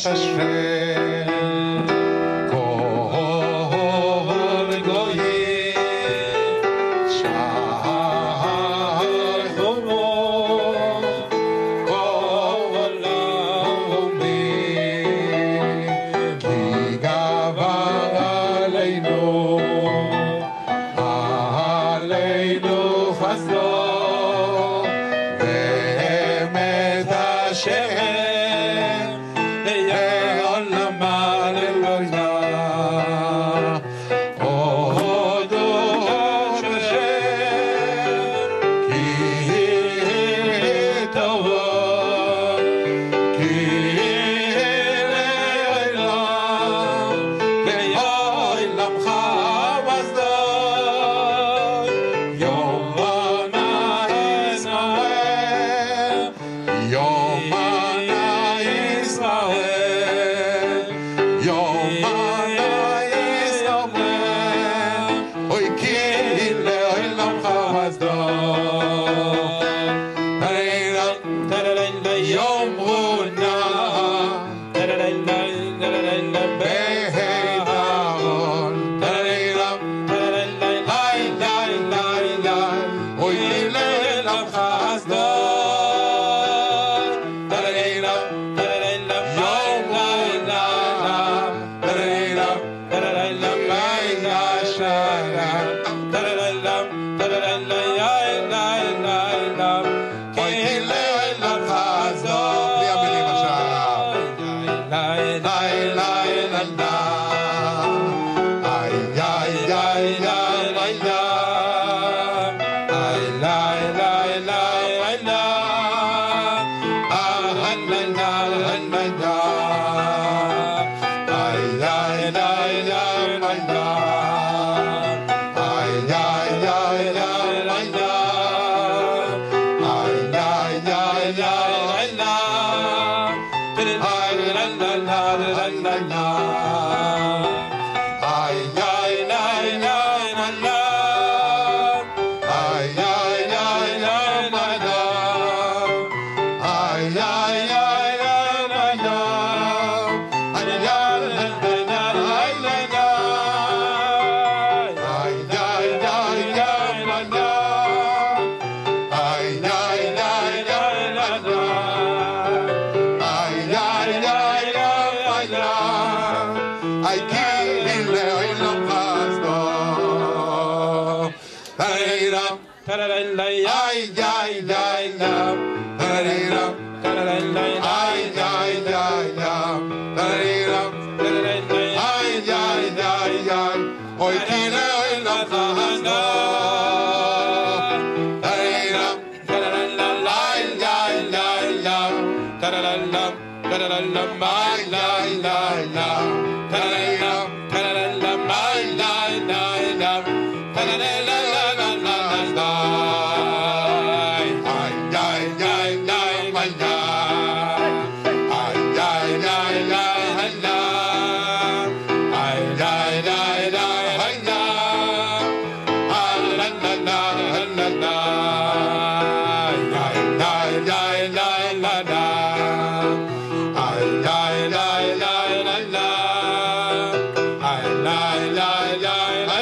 שב Love. la la Hare Ram, Jai Jai Jai Ram, Hare Ram, Jai Jai Jai Ram, Hare Ram, Jai Jai Jai Jai, Hoy Tine Hoy Lam Sahanda, Hare Ram, Jai Jai Jai Ram, Taralam, Taralam, Jai Jai Jai Ram, Taralam, Taralam, Jai Jai Jai Ram, Taralam.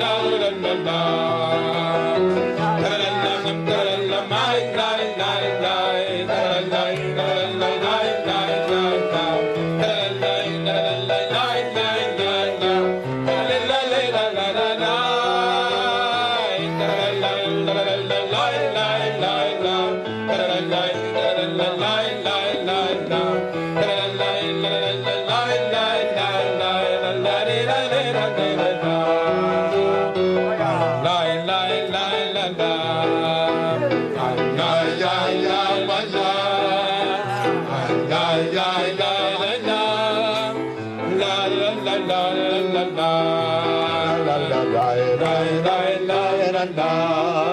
la la la la. la la la la la la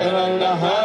Hey